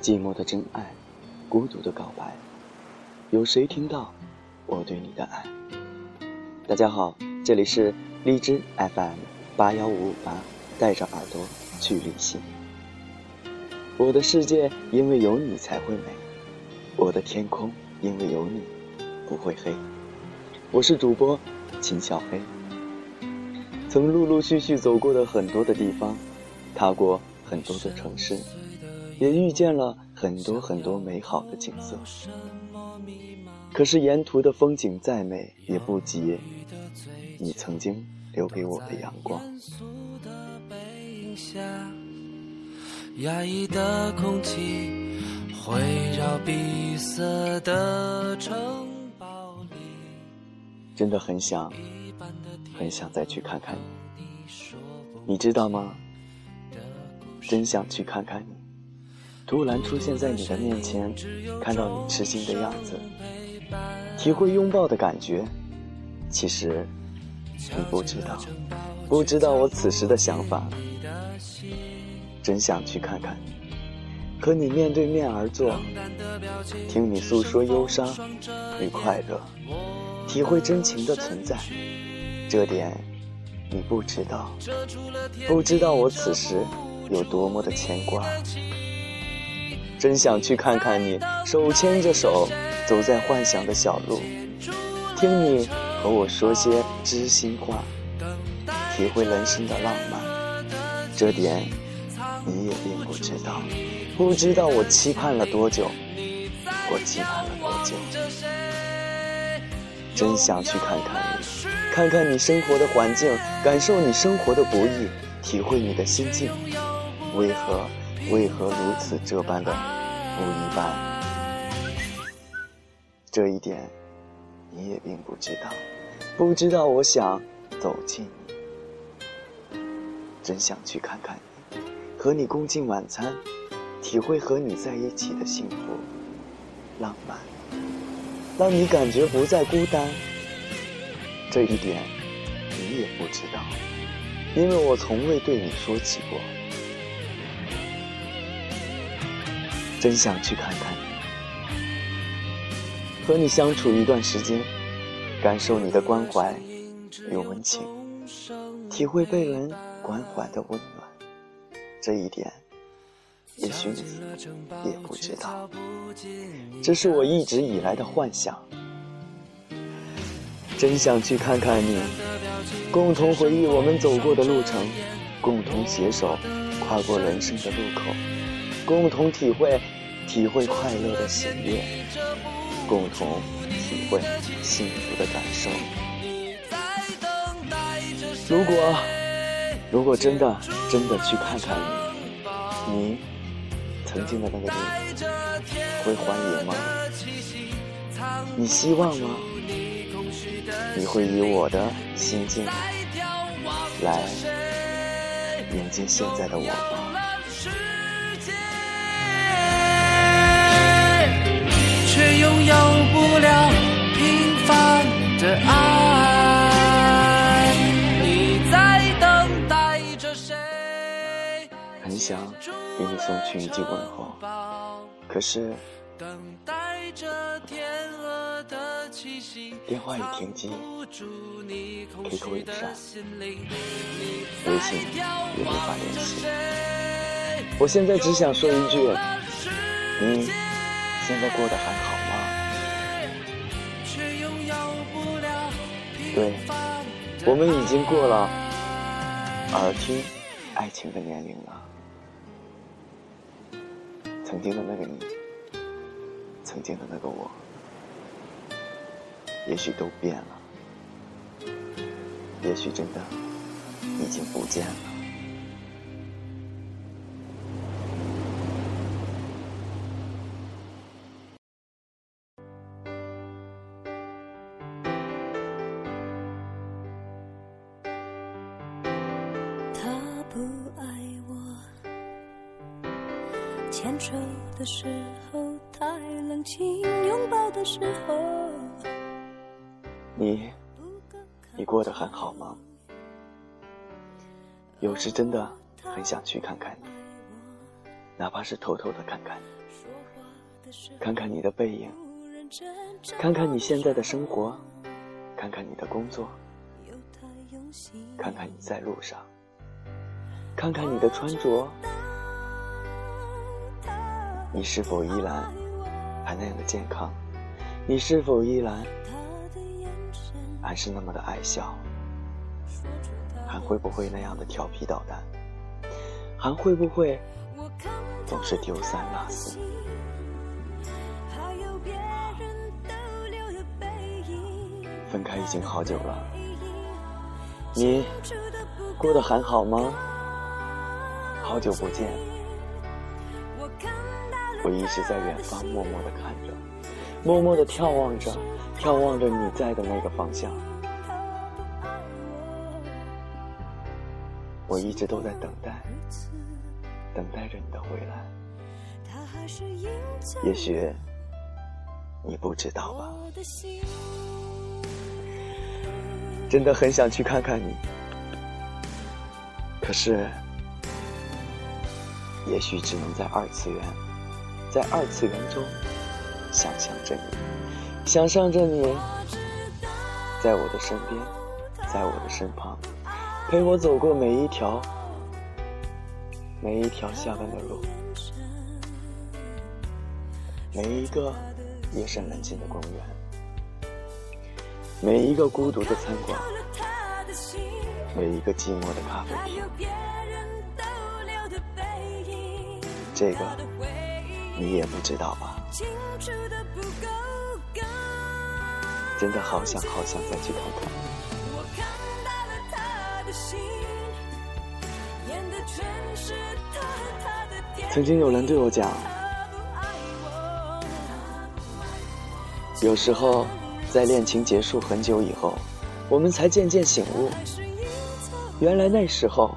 寂寞的真爱，孤独的告白，有谁听到我对你的爱？大家好，这里是荔枝 FM 八幺五五八，带着耳朵去旅行。我的世界因为有你才会美，我的天空因为有你不会黑。我是主播秦小黑，曾陆陆续续走过的很多的地方，踏过很多的城市，也遇见了很多很多美好的景色。可是沿途的风景再美，也不及你曾经留给我的阳光。压抑的空气会绕闭塞的城堡里。真的很想，很想再去看看你。你知道吗？真想去看看你。突然出现在你的面前，看到你吃惊的样子，体会拥抱的感觉。其实你不知道，不知道我此时的想法。真想去看看你，和你面对面而坐，听你诉说忧伤与快乐，体会真情的存在。这点你不知道，不知道我此时有多么的牵挂。真想去看看你，手牵着手走在幻想的小路，听你和我说些知心话，体会人生的浪漫。这点。你也并不知道，不知道我期盼了多久，我期盼了多久。真想去看看你，看看你生活的环境，感受你生活的不易，体会你的心境。为何，为何如此这般的不一般？这一点，你也并不知道，不知道我想走近你，真想去看看你。和你共进晚餐，体会和你在一起的幸福、浪漫，让你感觉不再孤单。这一点你也不知道，因为我从未对你说起过。真想去看看你，和你相处一段时间，感受你的关怀与温情，体会被人关怀的温暖。这一点，也许你也不知道，这是我一直以来的幻想。真想去看看你，共同回忆我们走过的路程，共同携手跨过人生的路口，共同体会体会快乐的喜悦，共同体会幸福的感受。如果。如果真的真的去看看你，你曾经的那个你会欢迎吗？你希望吗？你会以我的心境来迎接现在的我吗？想给你送去一句问候，可是电话已停机，QQ 已删，微信也无法联系。我现在只想说一句：你现在过得还好吗？对，我们已经过了耳听爱情的年龄了。曾经的那个你，曾经的那个我，也许都变了，也许真的已经不见了。牵手的时候太冷清，拥抱的时候。你，你过得很好吗？有时真的很想去看看你，哪怕是偷偷的看看你，看看你的背影，看看你现在的生活，看看你的工作，看看你在路上，看看你的穿着，你是否依然还那样的健康？你是否依然还是那么的爱笑？还会不会那样的调皮捣蛋？还会不会？总是丢三落四。分开已经好久了，你过得还好吗？好久不见，我一直在远方默默的看着，默默的眺望着，眺望着你在的那个方向。我一直都在等待。等待着你的回来，也许你不知道吧。真的很想去看看你，可是，也许只能在二次元，在二次元中想象着你，想象着你，在我的身边，在我的身旁，陪我走过每一条。每一条下班的路，每一个夜深人静的公园，每一个孤独的餐馆，每一个寂寞的咖啡厅，这个你也不知道吧？真的好想好想再去看看。曾经有人对我讲，有时候在恋情结束很久以后，我们才渐渐醒悟，原来那时候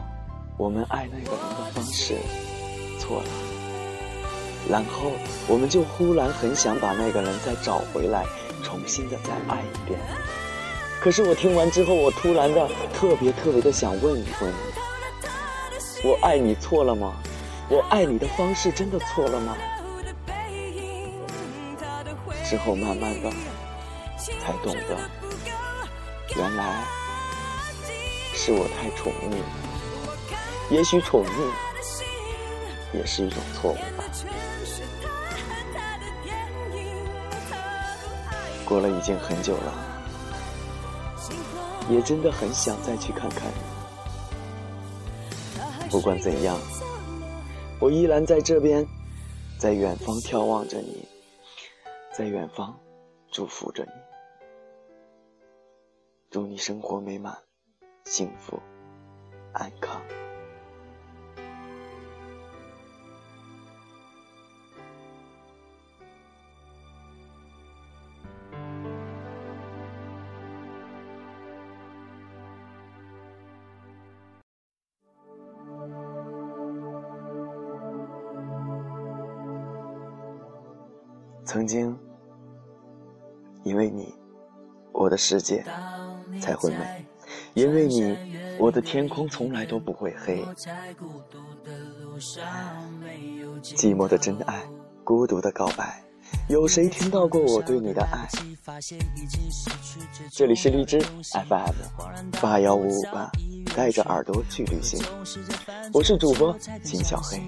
我们爱那个人的方式错了，然后我们就忽然很想把那个人再找回来，重新的再爱一遍。可是我听完之后，我突然的特别特别的想问一问你：我爱你错了吗？我爱你的方式真的错了吗？之后慢慢的才懂得，原来是我太宠溺。也许宠溺也是一种错误吧。过了已经很久了，也真的很想再去看看。不管怎样。我依然在这边，在远方眺望着你，在远方祝福着你，祝你生活美满，幸福，安康。曾经，因为你，我的世界才会美；因为你，我的天空从来都不会黑。寂寞的真爱，孤独的告白，有谁听到过我对你的爱？这里是荔枝 FM 八幺五五八。带着耳朵去旅行，我是主播金小黑，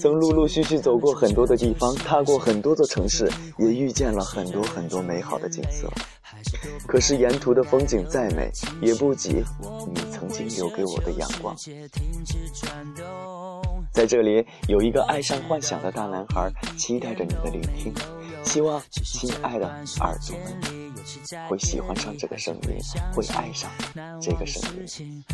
曾陆陆续续走过很多的地方，踏过很多座城市，也遇见了很多很多美好的景色。可是沿途的风景再美，也不及你曾经留给我的阳光。在这里，有一个爱上幻想的大男孩，期待着你的聆听。希望亲爱的耳朵们会喜欢上这个声音，会爱上这个声音。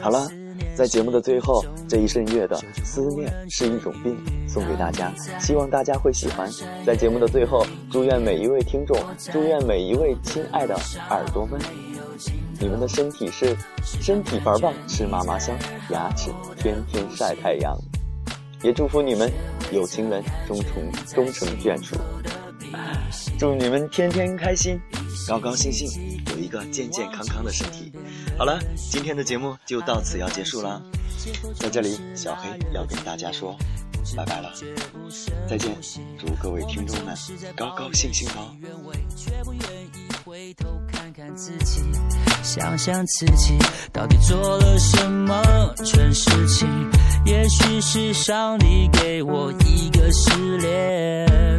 好了，在节目的最后，这一声月的思念是一种病，送给大家，希望大家会喜欢。在节目的最后，祝愿每一位听众，祝愿每一位亲爱的耳朵们，你们的身体是身体棒棒，吃嘛嘛香，牙齿天天晒太阳。也祝福你们有情人终成终成眷属，祝你们天天开心，高高兴兴，有一个健健康康的身体。好了，今天的节目就到此要结束啦。在这里，小黑要跟大家说拜拜了，再见！祝各位听众们高高兴兴哦。想想自己到底做了什么蠢事情？也许是上帝给我一个试炼，